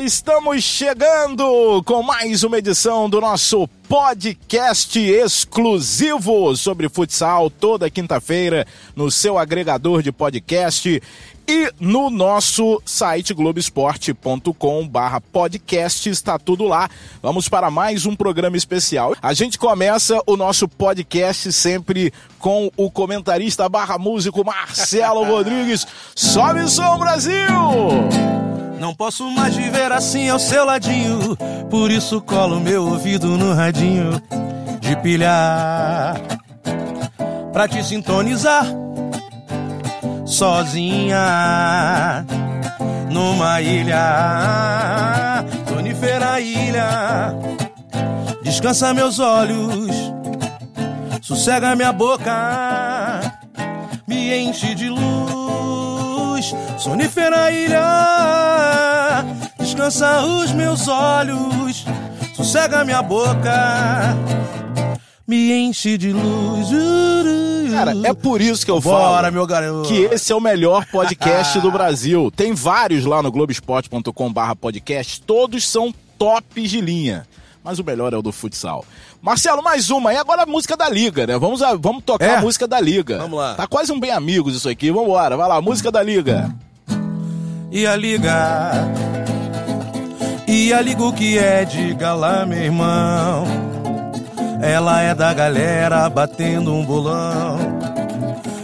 estamos chegando com mais uma edição do nosso podcast exclusivo sobre futsal toda quinta-feira no seu agregador de podcast e no nosso site globesport.com barra podcast está tudo lá. Vamos para mais um programa especial. A gente começa o nosso podcast sempre com o comentarista barra músico Marcelo Rodrigues. Sobe som Brasil! Não posso mais viver assim ao seu ladinho. Por isso colo meu ouvido no radinho de pilhar. Pra te sintonizar sozinha numa ilha, sonífera ilha. Descansa meus olhos, sossega minha boca, me enche de luz, sonífera ilha. Descansa os meus olhos, sossega minha boca, me enche de luz. Cara, é por isso que eu Bora, falo meu garoto. que esse é o melhor podcast do Brasil. Tem vários lá no globesport.com barra podcast, todos são tops de linha. Mas o melhor é o do futsal. Marcelo, mais uma. E agora a música da Liga, né? Vamos, a- vamos tocar É? a música da Liga. Vamos lá. Tá quase um bem amigos isso aqui. Vambora, vai lá, música da Liga. E a liga, e a liga o que é, diga lá, meu irmão. Ela é da galera batendo um bolão.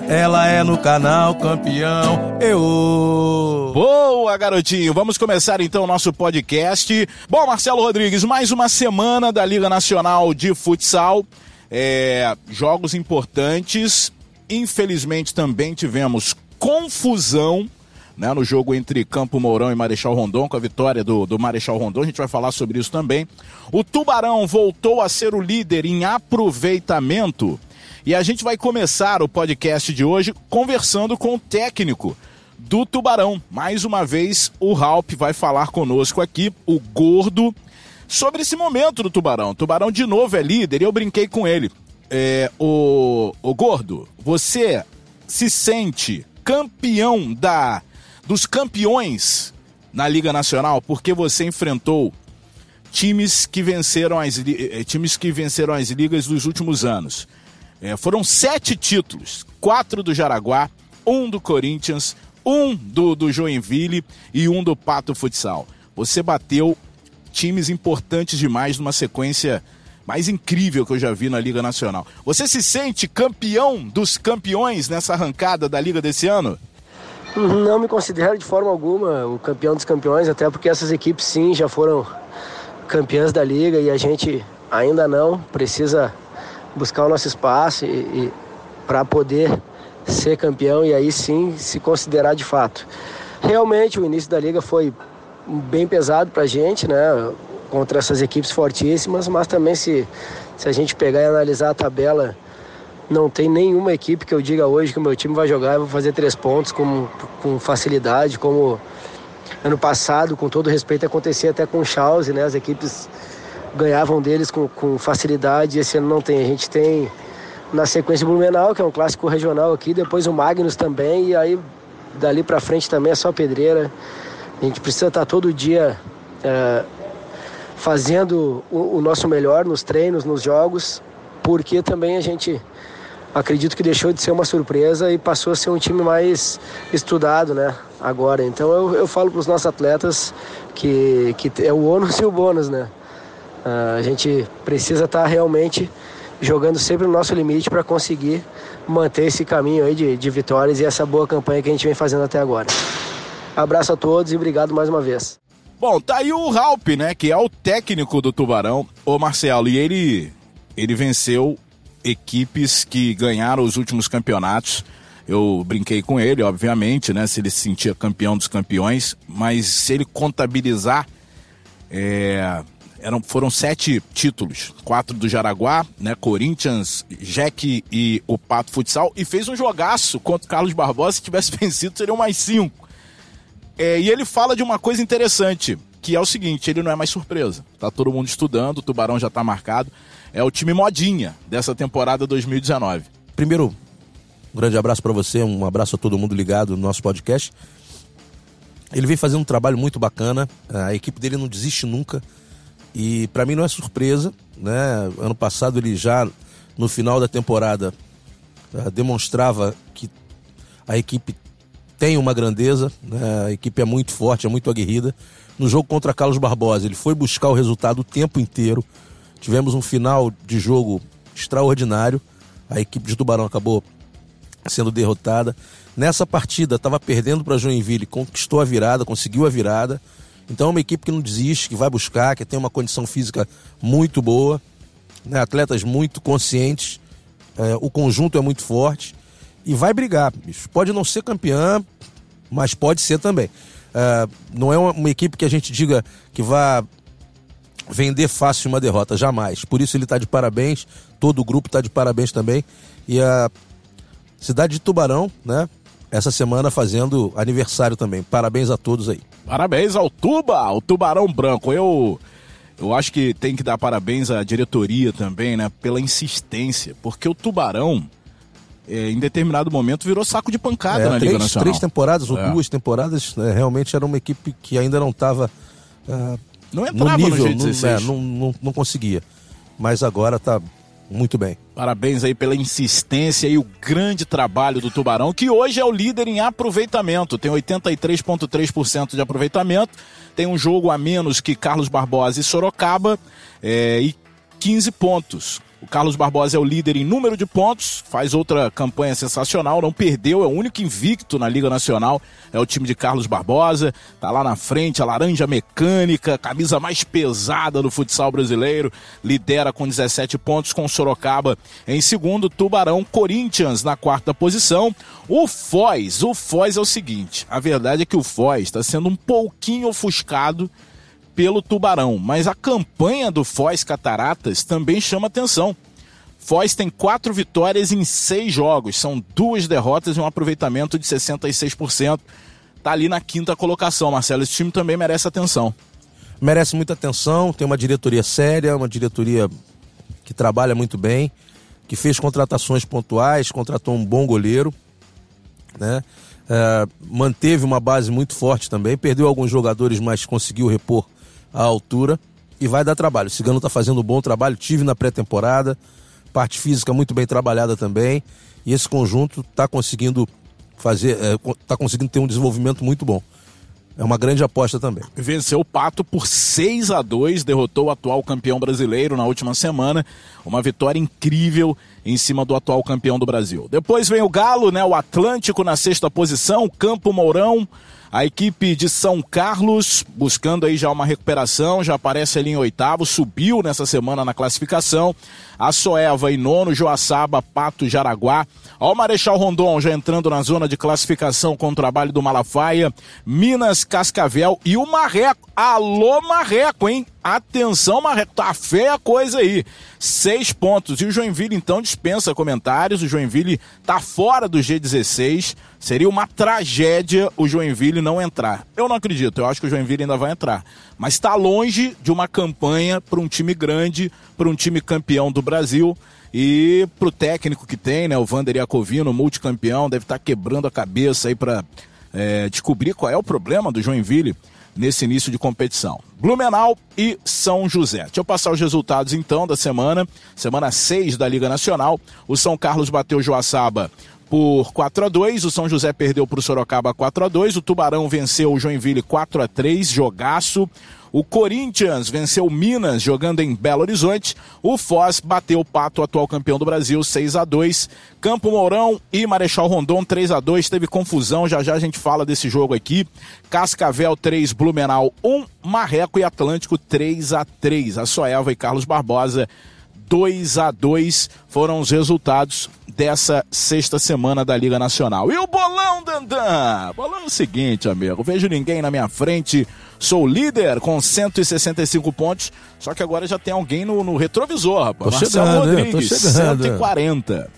Ela é no canal campeão. Eu. Boa, garotinho. Vamos começar então o nosso podcast. Bom, Marcelo Rodrigues, mais uma semana da Liga Nacional de Futsal. É, jogos importantes. Infelizmente também tivemos confusão né, no jogo entre Campo Mourão e Marechal Rondon, com a vitória do, do Marechal Rondon. A gente vai falar sobre isso também. O Tubarão voltou a ser o líder em aproveitamento. E a gente vai começar o podcast de hoje conversando com o técnico do Tubarão. Mais uma vez, o Ralp vai falar conosco aqui, o Gordo, sobre esse momento do Tubarão. O Tubarão de novo é líder e eu brinquei com ele. É, o, o Gordo, você se sente campeão da dos campeões na Liga Nacional porque você enfrentou times que venceram as eh, times que venceram as ligas dos últimos anos. Eh, foram sete títulos, quatro do Jaraguá, um do Corinthians, um do, do Joinville e um do Pato Futsal. Você bateu times importantes demais numa sequência mais incrível que eu já vi na Liga Nacional. Você se sente campeão dos campeões nessa arrancada da Liga desse ano? Não me considero de forma alguma o campeão dos campeões, até porque essas equipes sim já foram campeãs da liga e a gente ainda não precisa buscar o nosso espaço e, e para poder ser campeão e aí sim se considerar de fato. Realmente o início da liga foi bem pesado para a gente, né? Contra essas equipes fortíssimas, mas também se, se a gente pegar e analisar a tabela não tem nenhuma equipe que eu diga hoje que o meu time vai jogar e vai fazer três pontos com, com facilidade, como ano passado, com todo respeito, acontecia até com o Chelsea, né? As equipes ganhavam deles com, com facilidade esse ano não tem. A gente tem na sequência o Blumenau, que é um clássico regional aqui, depois o Magnus também, e aí dali pra frente também é só pedreira. A gente precisa estar todo dia é, fazendo o, o nosso melhor nos treinos, nos jogos, porque também a gente acredito que deixou de ser uma surpresa e passou a ser um time mais estudado, né? Agora, então eu, eu falo para os nossos atletas que, que é o ônus e o bônus, né? Ah, a gente precisa estar realmente jogando sempre no nosso limite para conseguir manter esse caminho aí de, de vitórias e essa boa campanha que a gente vem fazendo até agora. Abraço a todos e obrigado mais uma vez. Bom, tá aí o Ralp, né, que é o técnico do Tubarão, o Marcelo, e ele ele venceu equipes que ganharam os últimos campeonatos. Eu brinquei com ele, obviamente, né, se ele se sentia campeão dos campeões, mas se ele contabilizar, é, eram, foram sete títulos, quatro do Jaraguá, né, Corinthians, Jack e o Pato Futsal, e fez um jogaço contra o Carlos Barbosa, se tivesse vencido seriam mais cinco. É, e ele fala de uma coisa interessante, que é o seguinte, ele não é mais surpresa. Tá todo mundo estudando, o Tubarão já tá marcado. É o time modinha dessa temporada 2019. Primeiro, um grande abraço para você, um abraço a todo mundo ligado no nosso podcast. Ele vem fazendo um trabalho muito bacana, a equipe dele não desiste nunca. E para mim não é surpresa, né? Ano passado ele já no final da temporada uh, demonstrava que a equipe tem uma grandeza, né? a equipe é muito forte, é muito aguerrida. No jogo contra Carlos Barbosa, ele foi buscar o resultado o tempo inteiro. Tivemos um final de jogo extraordinário. A equipe de Tubarão acabou sendo derrotada. Nessa partida, estava perdendo para Joinville, conquistou a virada, conseguiu a virada. Então é uma equipe que não desiste, que vai buscar, que tem uma condição física muito boa, né? atletas muito conscientes, é, o conjunto é muito forte e vai brigar. Bicho. Pode não ser campeã, mas pode ser também. É, não é uma, uma, equipe que a gente diga que vai vender fácil uma derrota, jamais. Por isso ele está de parabéns, todo o grupo está de parabéns também. E a cidade de Tubarão, né? Essa semana fazendo aniversário também. Parabéns a todos aí. Parabéns ao Tuba, ao Tubarão Branco. Eu eu acho que tem que dar parabéns à diretoria também, né, pela insistência, porque o Tubarão é, em determinado momento virou saco de pancada é, na três, Liga Nacional. Três temporadas ou é. duas temporadas, né, realmente era uma equipe que ainda não estava uh, não entrava no nível, no não, não, não, não conseguia. Mas agora está muito bem. Parabéns aí pela insistência e o grande trabalho do Tubarão, que hoje é o líder em aproveitamento. Tem 83,3% de aproveitamento. Tem um jogo a menos que Carlos Barbosa e Sorocaba é, e 15 pontos. O Carlos Barbosa é o líder em número de pontos, faz outra campanha sensacional, não perdeu, é o único invicto na Liga Nacional, é o time de Carlos Barbosa, tá lá na frente, a laranja mecânica, camisa mais pesada do futsal brasileiro, lidera com 17 pontos com Sorocaba em segundo, Tubarão, Corinthians na quarta posição. O Foz, o Foz é o seguinte, a verdade é que o Foz está sendo um pouquinho ofuscado pelo Tubarão, mas a campanha do Foz Cataratas também chama atenção. Foz tem quatro vitórias em seis jogos, são duas derrotas e um aproveitamento de 66%. Tá ali na quinta colocação, Marcelo. Esse time também merece atenção. Merece muita atenção, tem uma diretoria séria, uma diretoria que trabalha muito bem, que fez contratações pontuais, contratou um bom goleiro, né? É, manteve uma base muito forte também, perdeu alguns jogadores, mas conseguiu repor à altura e vai dar trabalho. O Cigano está fazendo um bom trabalho, tive na pré-temporada, parte física muito bem trabalhada também, e esse conjunto está conseguindo fazer, está é, conseguindo ter um desenvolvimento muito bom. É uma grande aposta também. Venceu o Pato por 6 a 2 derrotou o atual campeão brasileiro na última semana. Uma vitória incrível em cima do atual campeão do Brasil. Depois vem o Galo, né? O Atlântico na sexta posição, Campo Mourão a equipe de São Carlos buscando aí já uma recuperação, já aparece ali em oitavo, subiu nessa semana na classificação. A Soeva em nono, Joaçaba, Pato, Jaraguá. Ó o Marechal Rondon já entrando na zona de classificação com o trabalho do Malafaia. Minas, Cascavel e o Marreco. Alô, Marreco, hein? Atenção, Marreco, tá feia a coisa aí. Seis pontos. E o Joinville, então, dispensa comentários. O Joinville tá fora do G16. Seria uma tragédia o Joinville não entrar. Eu não acredito, eu acho que o Joinville ainda vai entrar. Mas está longe de uma campanha para um time grande, para um time campeão do Brasil. E para o técnico que tem, né, o Vander Iacovino, multicampeão, deve estar tá quebrando a cabeça aí para é, descobrir qual é o problema do Joinville nesse início de competição. Blumenau e São José. Deixa eu passar os resultados então da semana, semana 6 da Liga Nacional. O São Carlos bateu Joaçaba por 4 a 2 o São José perdeu para o Sorocaba 4 a 2 o Tubarão venceu o Joinville 4 a 3 jogaço. O Corinthians venceu Minas jogando em Belo Horizonte. O Foz bateu o Pato, atual campeão do Brasil, 6 a 2 Campo Mourão e Marechal Rondon 3 a 2 Teve confusão, já já a gente fala desse jogo aqui. Cascavel 3, Blumenau 1, Marreco e Atlântico 3 a 3 A Soeva e Carlos Barbosa 2 a 2 foram os resultados dessa sexta semana da Liga Nacional. E o bolão, Dandan? Bolão é o seguinte, amigo. Vejo ninguém na minha frente. Sou líder com 165 pontos. Só que agora já tem alguém no, no retrovisor, rapaz. Tô Marcelo chegando, Rodrigues, tô chegando. 140.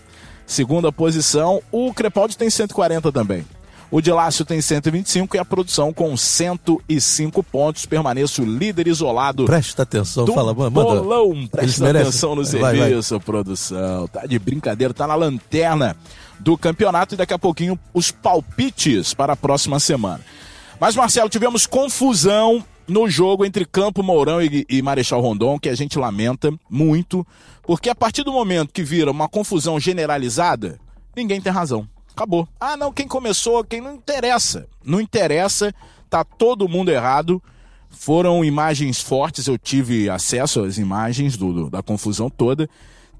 Segunda posição. O Crepaldi tem 140 também. O de Lácio tem 125 e a produção com 105 pontos. Permaneço líder isolado. Presta atenção, do fala, manda. Bolão, presta atenção no serviço, vai, vai. produção. Tá de brincadeira, tá na lanterna do campeonato e daqui a pouquinho os palpites para a próxima semana. Mas, Marcelo, tivemos confusão no jogo entre Campo Mourão e, e, Marechal Rondon, que a gente lamenta muito, porque a partir do momento que vira uma confusão generalizada, ninguém tem razão. Acabou. Ah, não, quem começou, quem não interessa. Não interessa, tá todo mundo errado. Foram imagens fortes, eu tive acesso às imagens do, do da confusão toda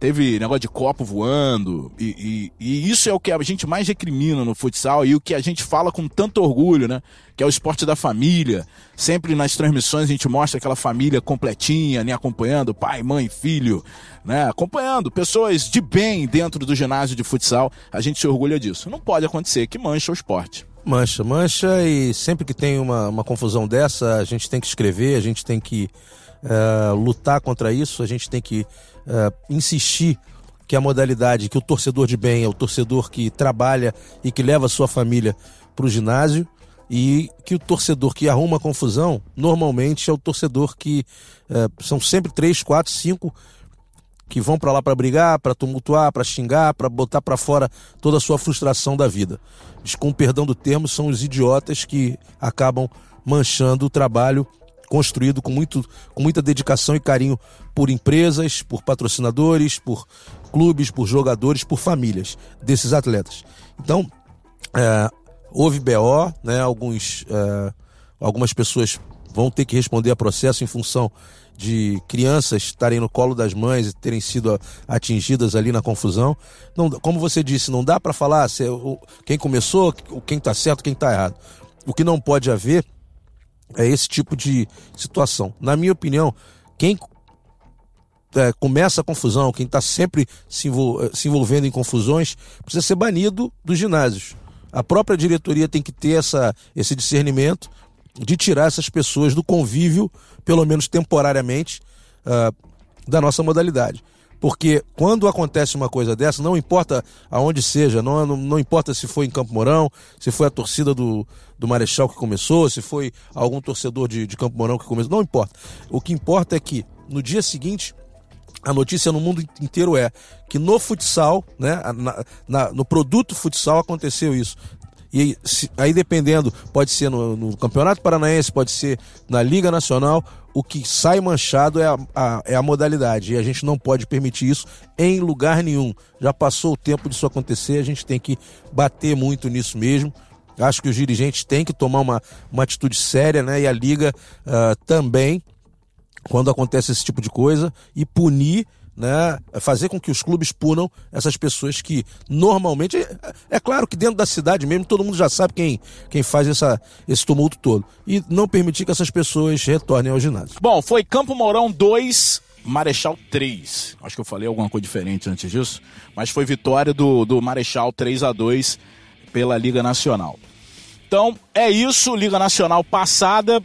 teve negócio de copo voando, e, e, e, isso é o que a gente mais recrimina no futsal e o que a gente fala com tanto orgulho, né? Que é o esporte da família. Sempre nas transmissões a gente mostra aquela família completinha, né? Acompanhando pai, mãe, filho, né? Acompanhando pessoas de bem dentro do ginásio de futsal. A gente se orgulha disso. Não pode acontecer que mancha o esporte. Mancha, mancha, e sempre que tem uma, uma confusão dessa, a gente tem que escrever, a gente tem que uh, lutar contra isso, a gente tem que uh, insistir que a modalidade, que o torcedor de bem é o torcedor que trabalha e que leva sua família para o ginásio e que o torcedor que arruma confusão normalmente é o torcedor que uh, são sempre três, quatro, cinco que vão para lá para brigar, para tumultuar, para xingar, para botar para fora toda a sua frustração da vida. Com perdão do termo, são os idiotas que acabam manchando o trabalho construído com, muito, com muita dedicação e carinho por empresas, por patrocinadores, por clubes, por jogadores, por famílias desses atletas. Então, é, houve BO, né, alguns, é, algumas pessoas vão ter que responder a processo em função de crianças estarem no colo das mães e terem sido atingidas ali na confusão. Não, como você disse, não dá para falar se é quem começou, quem está certo, quem está errado. O que não pode haver é esse tipo de situação. Na minha opinião, quem é, começa a confusão, quem está sempre se, envol se, envolvendo em confusões, precisa ser banido dos ginásios. A própria diretoria tem que ter essa, esse discernimento de tirar essas pessoas do convívio, pelo menos temporariamente, uh, da nossa modalidade. Porque quando acontece uma coisa dessa, não importa aonde seja, não, não, não, importa se foi em Campo Mourão, se foi a torcida do, do Marechal que começou, se foi algum torcedor de, de Campo Mourão que começou, não importa. O que importa é que no dia seguinte a notícia no mundo inteiro é que no futsal, né, na, na, no produto futsal aconteceu isso. E aí, dependendo, pode ser no, no, Campeonato Paranaense, pode ser na Liga Nacional, o que sai manchado é a, a, é a modalidade. E a gente não pode permitir isso em lugar nenhum. Já passou o tempo disso acontecer, a gente tem que bater muito nisso mesmo. Acho que os dirigentes têm que tomar uma, uma atitude séria, né? E a Liga uh, também, quando acontece esse tipo de coisa, e punir né, fazer com que os clubes punam essas pessoas que normalmente. É, é, claro que dentro da cidade mesmo todo mundo já sabe quem, quem faz essa, esse tumulto todo. E não permitir que essas pessoas retornem ao ginásio. Bom, foi Campo Mourão 2, Marechal 3. Acho que eu falei alguma coisa diferente antes disso, mas foi vitória do, do Marechal 3 a 2 pela Liga Nacional. Então é isso, Liga Nacional passada.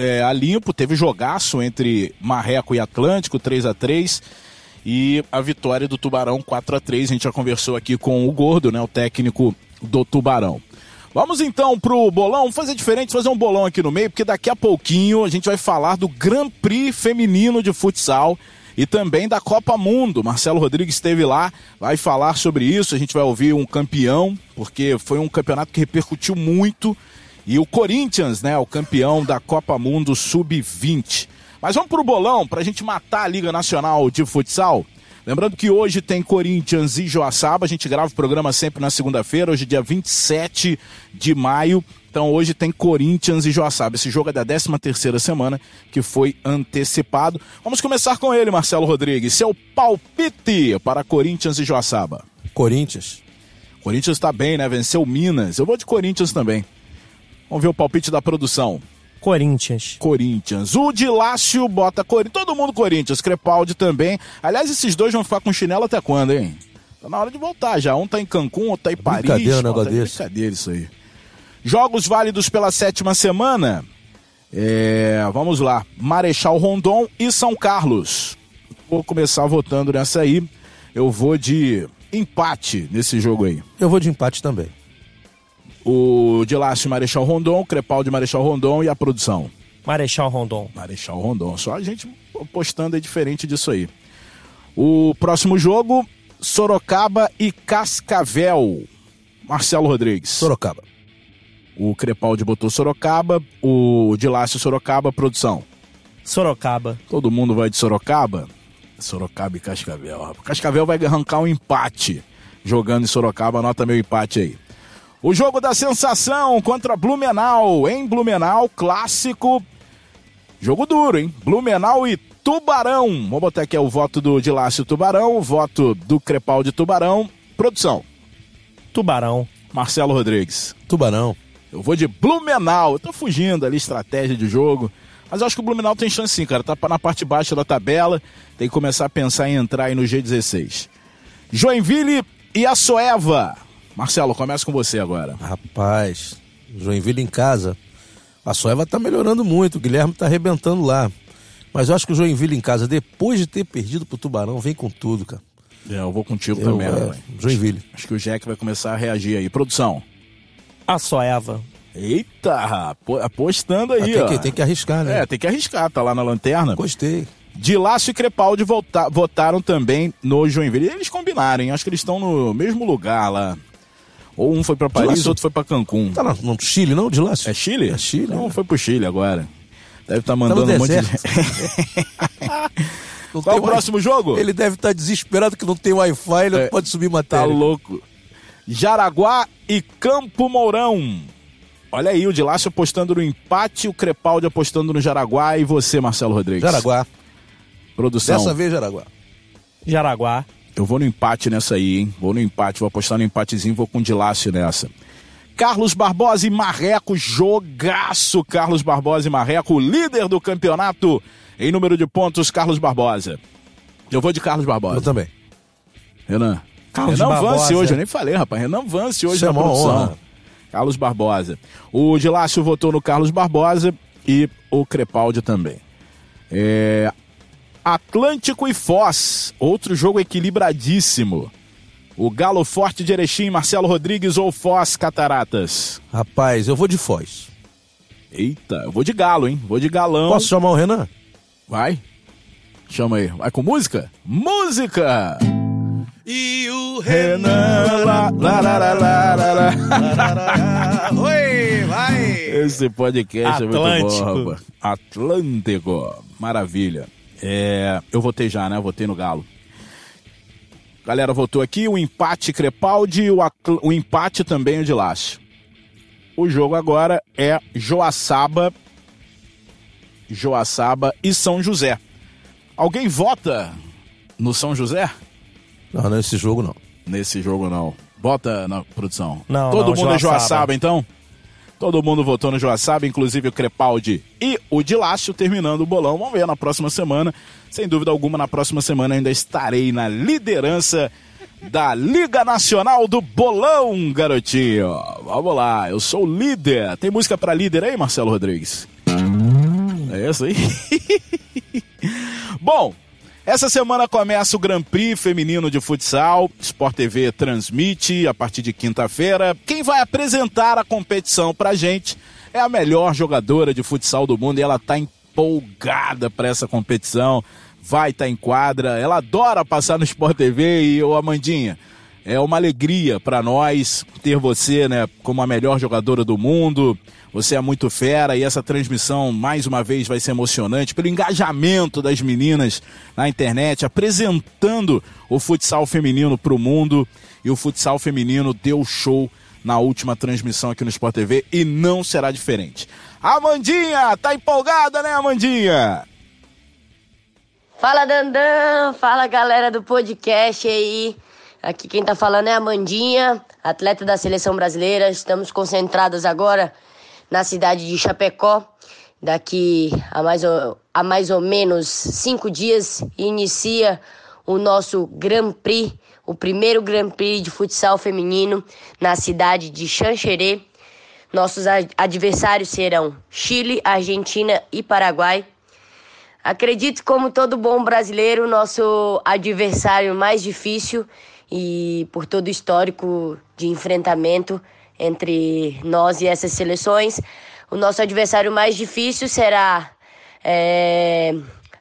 É, a limpo, teve jogaço entre Marreco e Atlântico, 3 a 3 e a vitória do Tubarão 4 a 3 A gente já conversou aqui com o Gordo, né, o técnico do Tubarão. Vamos então pro bolão, Vamos fazer diferente, fazer um bolão aqui no meio, porque daqui a pouquinho a gente vai falar do Grand Prix feminino de futsal e também da Copa Mundo. Marcelo Rodrigues esteve lá, vai falar sobre isso. A gente vai ouvir um campeão, porque foi um campeonato que repercutiu muito. E o Corinthians, né, o campeão da Copa Mundo Sub-20. Mas vamos pro bolão para a gente matar a Liga Nacional de Futsal. Lembrando que hoje tem Corinthians e Joaçaba, a gente grava o programa sempre na segunda-feira, hoje dia 27 de maio. Então hoje tem Corinthians e Joaçaba. Esse jogo é da 13 terceira semana, que foi antecipado. Vamos começar com ele, Marcelo Rodrigues. Seu palpite para Corinthians e Joaçaba. Corinthians. Corinthians está bem, né? Venceu Minas. Eu vou de Corinthians também. Vamos ver o palpite da produção. Corinthians. Corinthians. O de Lácio bota Corinthians. Todo mundo Corinthians. Crepaldi também. Aliás, esses dois vão ficar com chinelo até quando, hein? Tá na hora de voltar já. Um tá em Cancún, outro tá em Paris. Brincadeira, negócio tá desse. Brincadeira isso aí. Jogos válidos pela sétima semana. É, vamos lá. Marechal Rondon e São Carlos. Vou começar votando nessa aí. Eu vou de empate nesse jogo aí. Eu vou de empate também o de Lácio Marechal Rondon, Crepaldi Marechal Rondon e a produção. Marechal Rondon. Marechal Rondon. Só a gente postando é diferente disso aí. O próximo jogo, Sorocaba e Cascavel. Marcelo Rodrigues. Sorocaba. O Crepaldi botou Sorocaba, o Dilácio Sorocaba, produção. Sorocaba. Todo mundo vai de Sorocaba? Sorocaba e Cascavel. Cascavel vai arrancar um empate jogando em Sorocaba. Anota meu empate aí. O jogo da sensação contra Blumenau. Em Blumenau, clássico. Jogo duro, hein? Blumenau e Tubarão. Vamos botar aqui o voto do Dilácio Tubarão, o voto do Crepaldi Tubarão. Produção. Tubarão. Marcelo Rodrigues. Tubarão. Eu vou de Blumenau. Eu tô fugindo ali, estratégia de jogo. Mas eu acho que o Blumenau tem chance sim, cara. Tá na parte baixa da tabela. Tem que começar a pensar em entrar aí no G16. Joinville e a Soeva. Marcelo, começa com você agora. Rapaz, Joinville em casa. A Soeva tá melhorando muito, o Guilherme tá arrebentando lá. Mas eu acho que o Joinville em casa, depois de ter perdido pro Tubarão, vem com tudo, cara. É, eu vou contigo Eu, também, é, rapaz. Joinville. Acho que o Jack vai começar a reagir aí. Produção. A Soeva. Eita, apo- apostando aí, Ah, tem, ó. que, tem que arriscar, né? É, tem que arriscar, tá lá na lanterna. Gostei. Dilácio e Crepaldi volta- votaram também no Joinville. Eles combinaram, hein? Acho que eles estão no mesmo lugar lá. Ou um foi pra Paris, outro foi pra Cancún. Tá no, no Chile, não, de Lácio? É Chile? É Chile. Não, né? foi pro Chile agora. Deve estar Tá no mandando um monte de. Não Qual tem o próximo jogo? Ele deve estar desesperado que não tem Wi-Fi, ele É, não pode subir Tá matéria. louco. Jaraguá e Campo Mourão. Olha aí, o Dilácio apostando no empate, o Crepaldi apostando no Jaraguá e você, Marcelo Rodrigues. Jaraguá. Produção. Dessa vez, Jaraguá. Jaraguá. Eu vou no empate nessa aí, hein? Vou no empate, vou apostar no empatezinho, vou com o Dilácio nessa. Carlos Barbosa e Marreco, jogaço Carlos Barbosa e Marreco, líder do campeonato em número de pontos, Carlos Barbosa. Eu vou de Carlos Barbosa. Eu também. Renan. Carlos Renan Barbosa. Vance hoje, eu nem falei, rapaz. Renan Vance hoje Isso é na uma produção. honra. Carlos Barbosa. O Dilácio votou no Carlos Barbosa e o Crepaldi também. É, Atlântico e Foz, outro jogo equilibradíssimo. O Galo Forte de Erechim, Marcelo Rodrigues ou Foz Cataratas? Rapaz, eu vou de Foz. Eita, eu vou de Galo, hein? Vou de Galão. Posso chamar o Renan? Vai. Chama aí. Vai com música? Música! E o Renan, lá, lá, lá, lá, lá, lá, lá. Oi, vai! Esse podcast é muito Atlântico. bom, rapaz. Atlântico. Maravilha. É, eu votei já, né? Votei no Galo. Galera votou aqui, o empate Crepaldi e o, o empate também o de Lácio. O jogo agora é Joaçaba, Joaçaba e São José. Alguém vota no São José? Não, nesse jogo não. Nesse jogo não. Bota na produção. Não, Todo não, mundo é Joaçaba. Joaçaba, então? Todo mundo votou no Joaçaba, inclusive o Crepaldi e o Dilácio terminando o bolão. Vamos ver na próxima semana. Sem dúvida alguma, na próxima semana ainda estarei na liderança da Liga Nacional do Bolão, garotinho. Vamos lá, eu sou líder. Tem música pra líder aí, Marcelo Rodrigues? É essa aí? Bom, essa semana começa o Grand Prix feminino de futsal. Sport TV transmite a partir de quinta-feira. Quem vai apresentar a competição pra gente é a melhor jogadora de futsal do mundo e ela tá empolgada para essa competição. Vai estar em quadra. Ela adora passar no Sport TV e ô Amandinha, é uma alegria para nós ter você, né, como a melhor jogadora do mundo. Você é muito fera e essa transmissão, mais uma vez, vai ser emocionante pelo engajamento das meninas na internet, apresentando o futsal feminino para o mundo. E o futsal feminino deu show na última transmissão aqui no Sport TV e não será diferente. Amandinha, tá empolgada, né, Amandinha? Fala Dandan, fala galera do podcast aí. Aqui quem tá falando é a Amandinha, atleta da seleção brasileira. Estamos concentrados agora na cidade de Chapecó. Daqui a mais ou, a mais ou menos cinco dias inicia o nosso Grand Prix, o primeiro Grand Prix de futsal feminino na cidade de Xanxerê. Nossos ad- adversários serão Chile, Argentina e Paraguai. Acredito, como todo bom brasileiro, nosso adversário mais difícil e por todo o histórico de enfrentamento entre nós e essas seleções, o nosso adversário mais difícil será é,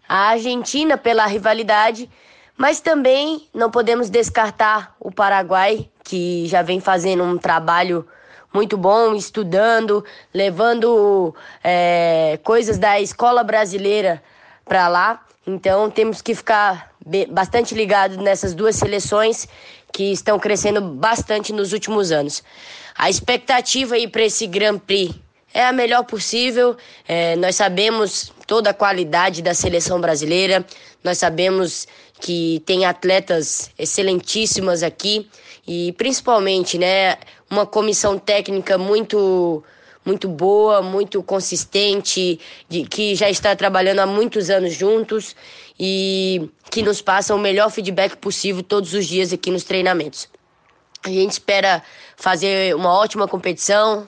a Argentina pela rivalidade, mas também não podemos descartar o Paraguai, que já vem fazendo um trabalho muito bom, estudando, levando é, coisas da escola brasileira para lá. Então temos que ficar bastante ligados nessas duas seleções que estão crescendo bastante nos últimos anos. A expectativa aí para esse Grand Prix é a melhor possível. É, nós sabemos toda a qualidade da seleção brasileira, nós sabemos que tem atletas excelentíssimas aqui e principalmente, né, uma comissão técnica muito muito boa, muito consistente, de, que já está trabalhando há muitos anos juntos e que nos passa o melhor feedback possível todos os dias aqui nos treinamentos. A gente espera fazer uma ótima competição,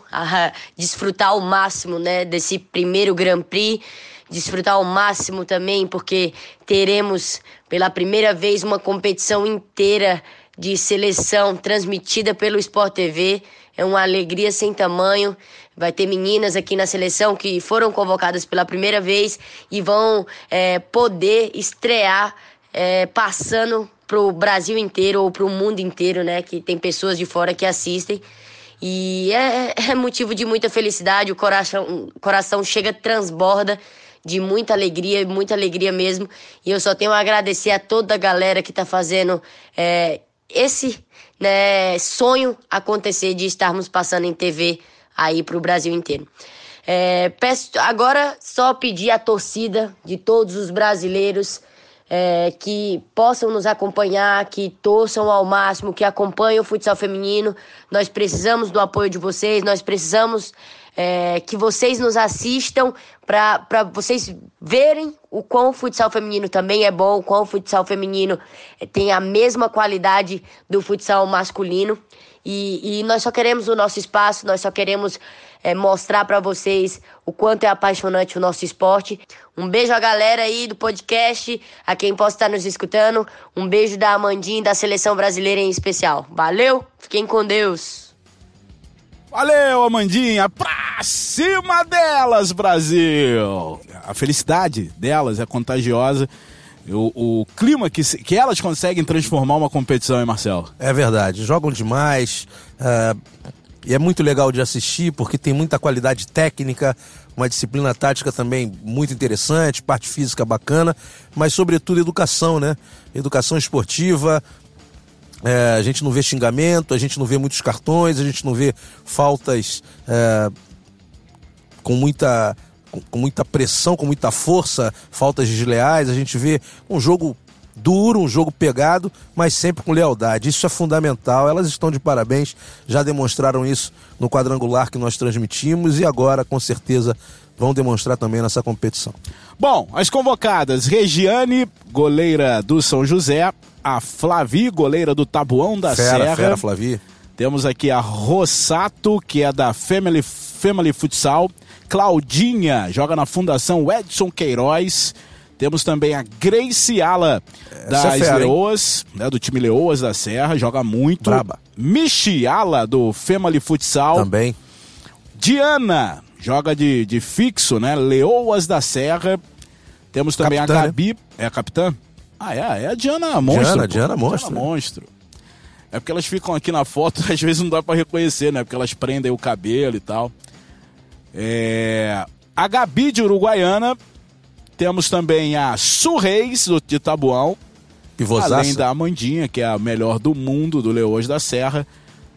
desfrutar ao máximo né, desse primeiro Grand Prix, desfrutar ao máximo também, porque teremos pela primeira vez uma competição inteira de seleção transmitida pelo Sport TV. É uma alegria sem tamanho. Vai ter meninas aqui na seleção que foram convocadas pela primeira vez e vão é, poder estrear é, passando para o Brasil inteiro ou para o mundo inteiro, né? Que tem pessoas de fora que assistem. E é, é motivo de muita felicidade, o coração, coração chega, transborda de muita alegria, muita alegria mesmo. E eu só tenho a agradecer a toda a galera que está fazendo é, esse né, sonho acontecer de estarmos passando em TV aí para o Brasil inteiro. É, peço agora só pedir à torcida de todos os brasileiros é, que possam nos acompanhar, que torçam ao máximo, que acompanhem o futsal feminino. Nós precisamos do apoio de vocês, nós precisamos é, que vocês nos assistam para vocês verem o quão o futsal feminino também é bom, o quão o futsal feminino tem a mesma qualidade do futsal masculino. E, e nós só queremos o nosso espaço, nós só queremos é, mostrar para vocês o quanto é apaixonante o nosso esporte. Um beijo à galera aí do podcast, a quem possa estar nos escutando. Um beijo da Amandinha da seleção brasileira em especial. Valeu, fiquem com Deus. Valeu, Amandinha. Pra cima delas, Brasil! A felicidade delas é contagiosa. O, o, clima que, que elas conseguem transformar uma competição, hein, Marcelo? É verdade. Jogam demais. Uh, e é muito legal de assistir porque tem muita qualidade técnica, uma disciplina tática também muito interessante, parte física bacana, mas sobretudo educação, né? Educação esportiva, é, a gente não vê xingamento, a gente não vê muitos cartões, a gente não vê faltas é, com muita com, muita pressão, com muita força, faltas desleais. A gente vê um jogo duro, um jogo pegado, mas sempre com lealdade. Isso é fundamental. Elas estão de parabéns, já demonstraram isso no quadrangular que nós transmitimos e agora, com certeza, vão demonstrar também nessa competição. Bom, as convocadas: Regiane, goleira do São José, a Flavi, goleira do Tabuão da fera, Serra. Fera, Flavi. Temos aqui a Rossato, que é da Family, Family Futsal. Claudinha, joga na Fundação Edson Queiroz. Temos também a Grace Ala, das é fera, Leoas, né, do time Leoas da Serra, joga muito. Braba. Michi Ala, do Family Futsal. Também. Diana, joga de, de fixo, né? Leoas da Serra. Temos também capitã, a Gabi. Né? É a capitã? Ah, é, é a Diana Monstro. Diana, Diana Monstro. Diana Monstro. É porque elas ficam aqui na foto, às vezes não dá para reconhecer, né? Porque elas prendem o cabelo e tal. É... A Gabi de Uruguaiana. Temos também a Su Reis, de Tabuão. Pivosaça. Além da Amandinha, que é a melhor do mundo do Leões da Serra.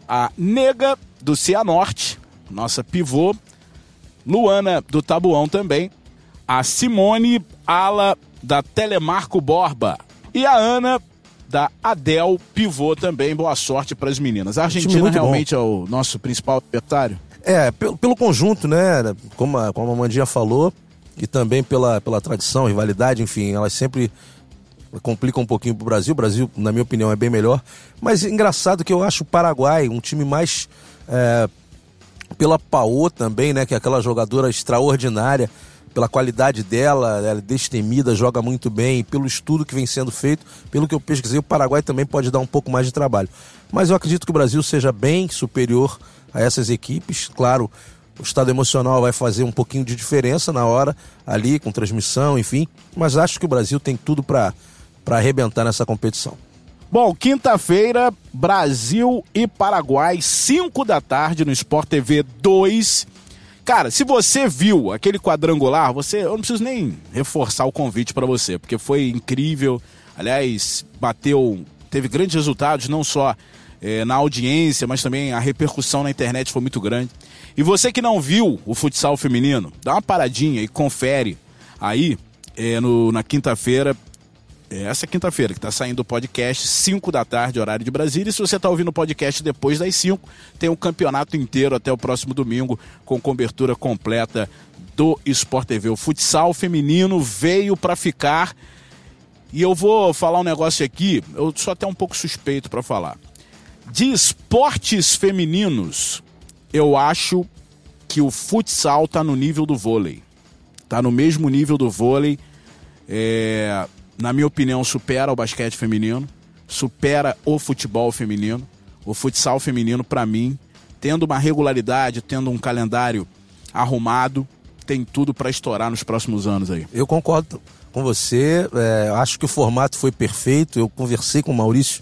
A Nega, do Cianorte, nossa pivô. Luana, do Tabuão também. A Simone Ala, da Telemarco Borba. E a Ana, da Adel, pivô também. Boa sorte para as meninas. A Argentina realmente bom. é o nosso principal adversário? É, pelo, pelo conjunto, né? Como a, como a Mandinha falou, e também pela, pela tradição, rivalidade, enfim, elas sempre complicam um pouquinho pro Brasil. O Brasil, na minha opinião, é bem melhor. Mas é engraçado que eu acho o Paraguai um time mais. É, pela Paô também, né? Que é aquela jogadora extraordinária, pela qualidade dela, ela é destemida, joga muito bem, pelo estudo que vem sendo feito, pelo que eu pesquisei, o Paraguai também pode dar um pouco mais de trabalho. Mas eu acredito que o Brasil seja bem superior a essas equipes. Claro, o estado emocional vai fazer um pouquinho de diferença na hora, ali, com transmissão, enfim. Mas acho que o Brasil tem tudo para arrebentar nessa competição. Bom, quinta-feira, Brasil e Paraguai, 5 da tarde no Sport TV 2. Cara, se você viu aquele quadrangular, você, eu não preciso nem reforçar o convite para você, porque foi incrível. Aliás, bateu, teve grandes resultados, não só é, na audiência, mas também a repercussão na internet foi muito grande. E você que não viu o futsal feminino, dá uma paradinha e confere aí é, no, na quinta-feira essa quinta-feira, que está saindo o podcast, 5 da tarde, horário de Brasília. E se você está ouvindo o podcast depois das 5, tem um campeonato inteiro até o próximo domingo, com cobertura completa do Sport TV. O futsal feminino veio para ficar. E eu vou falar um negócio aqui, eu sou até um pouco suspeito para falar. De esportes femininos, eu acho que o futsal está no nível do vôlei. Está no mesmo nível do vôlei. É, na minha opinião, supera o basquete feminino, supera o futebol feminino. O futsal feminino, para mim, tendo uma regularidade, tendo um calendário arrumado, tem tudo para estourar nos próximos anos aí. Eu concordo com você. É, acho que o formato foi perfeito. Eu conversei com o Maurício,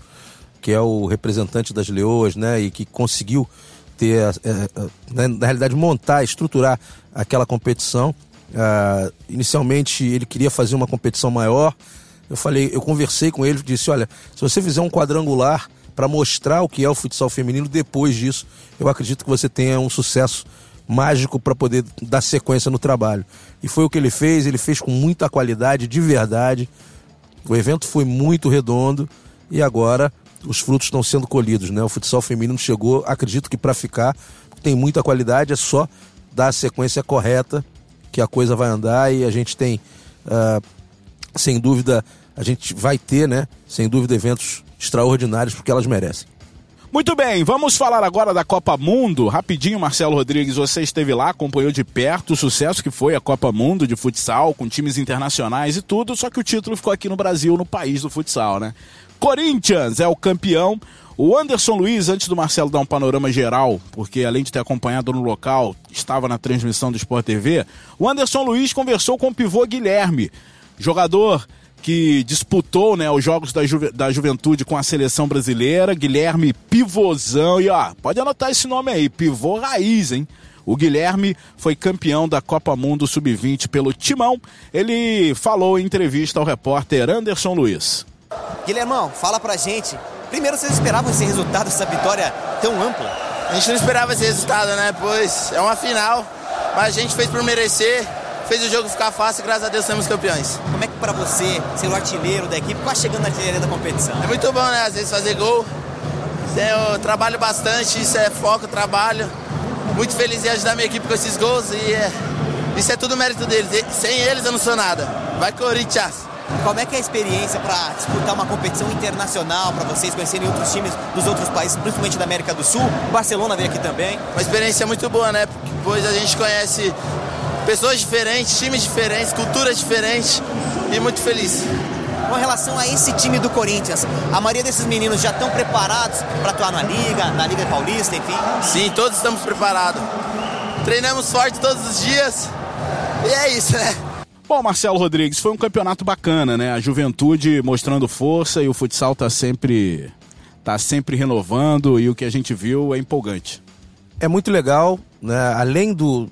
que é o representante das Leoas, né, e que conseguiu ter, é, é, na realidade, montar, estruturar aquela competição. Uh, inicialmente ele queria fazer uma competição maior, eu falei, eu conversei com ele disse: olha, se você fizer um quadrangular para mostrar o que é o futsal feminino, depois disso, eu acredito que você tenha um sucesso mágico para poder dar sequência no trabalho. E foi o que ele fez, ele fez com muita qualidade, de verdade. O evento foi muito redondo e agora os frutos estão sendo colhidos, né? O futsal feminino chegou, acredito que para ficar, tem muita qualidade, é só dar a sequência correta que a coisa vai andar e a gente tem, uh, sem dúvida, a gente vai ter, né, sem dúvida, eventos extraordinários porque elas merecem. Muito bem, vamos falar agora da Copa Mundo. Rapidinho, Marcelo Rodrigues, você esteve lá, acompanhou de perto o sucesso que foi a Copa Mundo de futsal, com times internacionais e tudo, só que o título ficou aqui no Brasil, no país do futsal, né? Corinthians é o campeão. O Anderson Luiz, antes do Marcelo dar um panorama geral, porque além de ter acompanhado no local, estava na transmissão do Sport TV, o Anderson Luiz conversou com o pivô Guilherme, jogador que disputou né, os Jogos da, Juve, da Juventude com a seleção brasileira, Guilherme Pivôzão. E ó, pode anotar esse nome aí, Pivô Raiz, hein? O Guilherme foi campeão da Copa Mundo Sub-20 pelo Timão. Ele falou em entrevista ao repórter Anderson Luiz. Guilhermão, fala pra gente. Primeiro, vocês esperavam esse resultado, essa vitória tão ampla? A gente não esperava esse resultado, né? Pois é uma final, mas a gente fez por merecer fez o jogo ficar fácil e graças a Deus somos campeões. Como é que para você ser o artilheiro da equipe, quase chegando na artilharia da competição? É muito bom, né? Às vezes fazer gol. Eu trabalho bastante, isso é foco, trabalho. Muito feliz em ajudar minha equipe com esses gols e é, isso é tudo mérito deles. Sem eles eu não sou nada. Vai Corinthians! Como é que é a experiência para disputar uma competição internacional, para vocês conhecerem outros times dos outros países, principalmente da América do Sul? O Barcelona veio aqui também. Uma experiência muito boa, né? Depois a gente conhece pessoas diferentes, times diferentes, culturas diferentes e muito feliz. Com relação a esse time do Corinthians, a maioria desses meninos já estão preparados para atuar na Liga, na Liga Paulista, enfim? Sim, todos estamos preparados. Treinamos forte todos os dias e é isso, né? Bom, Marcelo Rodrigues, foi um campeonato bacana, né? A juventude mostrando força e o futsal tá sempre tá sempre renovando e o que a gente viu é empolgante. É muito legal, né? Além do,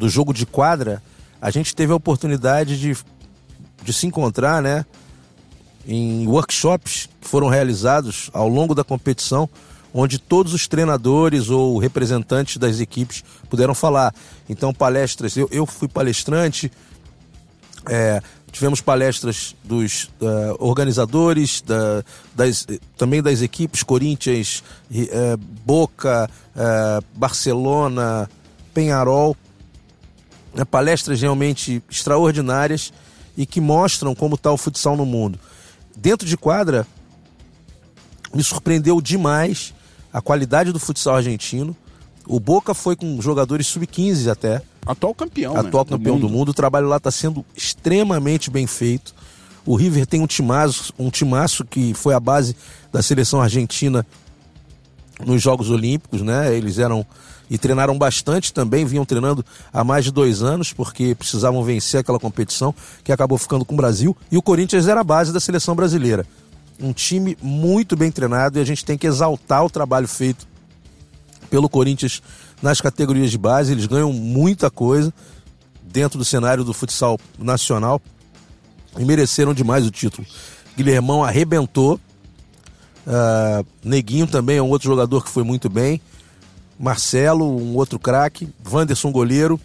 do jogo de quadra, a gente teve a oportunidade de, de se encontrar, né? Em workshops que foram realizados ao longo da competição, onde todos os treinadores ou representantes das equipes puderam falar. Então, palestras, eu, eu fui palestrante, é, tivemos palestras dos uh, organizadores, da, das, também das equipes Corinthians, uh, Boca, uh, Barcelona, Penharol né, palestras realmente extraordinárias e que mostram como está o futsal no mundo. Dentro de quadra, me surpreendeu demais a qualidade do futsal argentino. O Boca foi com jogadores sub-15 até. Atual campeão. Né, Atual né? campeão do mundo. do mundo. O trabalho lá está sendo extremamente bem feito. O River tem um timaço, um timaço que foi a base da seleção argentina nos Jogos Olímpicos, né? Eles eram e treinaram bastante também, vinham treinando há mais de dois anos, porque precisavam vencer aquela competição que acabou ficando com o Brasil. E o Corinthians era a base da seleção brasileira. um time muito bem treinado e a gente tem que exaltar o trabalho feito pelo Corinthians nas categorias de base. Eles ganham muita coisa dentro do cenário do futsal nacional e mereceram demais o título. Guilhermão arrebentou. Uh, Neguinho também é um outro jogador que foi muito bem. Marcelo, um outro craque. Wanderson, goleiro.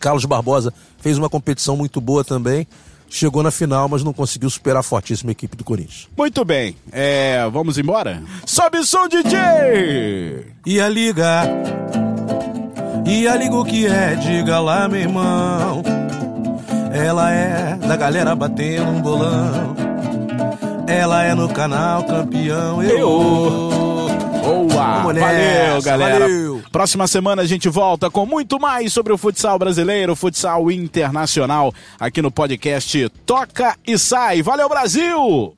Carlos Barbosa fez uma competição muito boa também. Chegou na final, mas não conseguiu superar a fortíssima equipe do Corinthians. Muito bem. É, vamos embora? Sobe som, DJ! E a liga. E a liga o que é? Diga lá, meu irmão. Ela é da galera batendo um bolão. Ela é no canal campeão. Eu. Boa! Valeu, galera. Valeu. Próxima semana a gente volta com muito mais sobre o futsal brasileiro, futsal internacional, aqui no podcast Toca e Sai. Valeu, Brasil!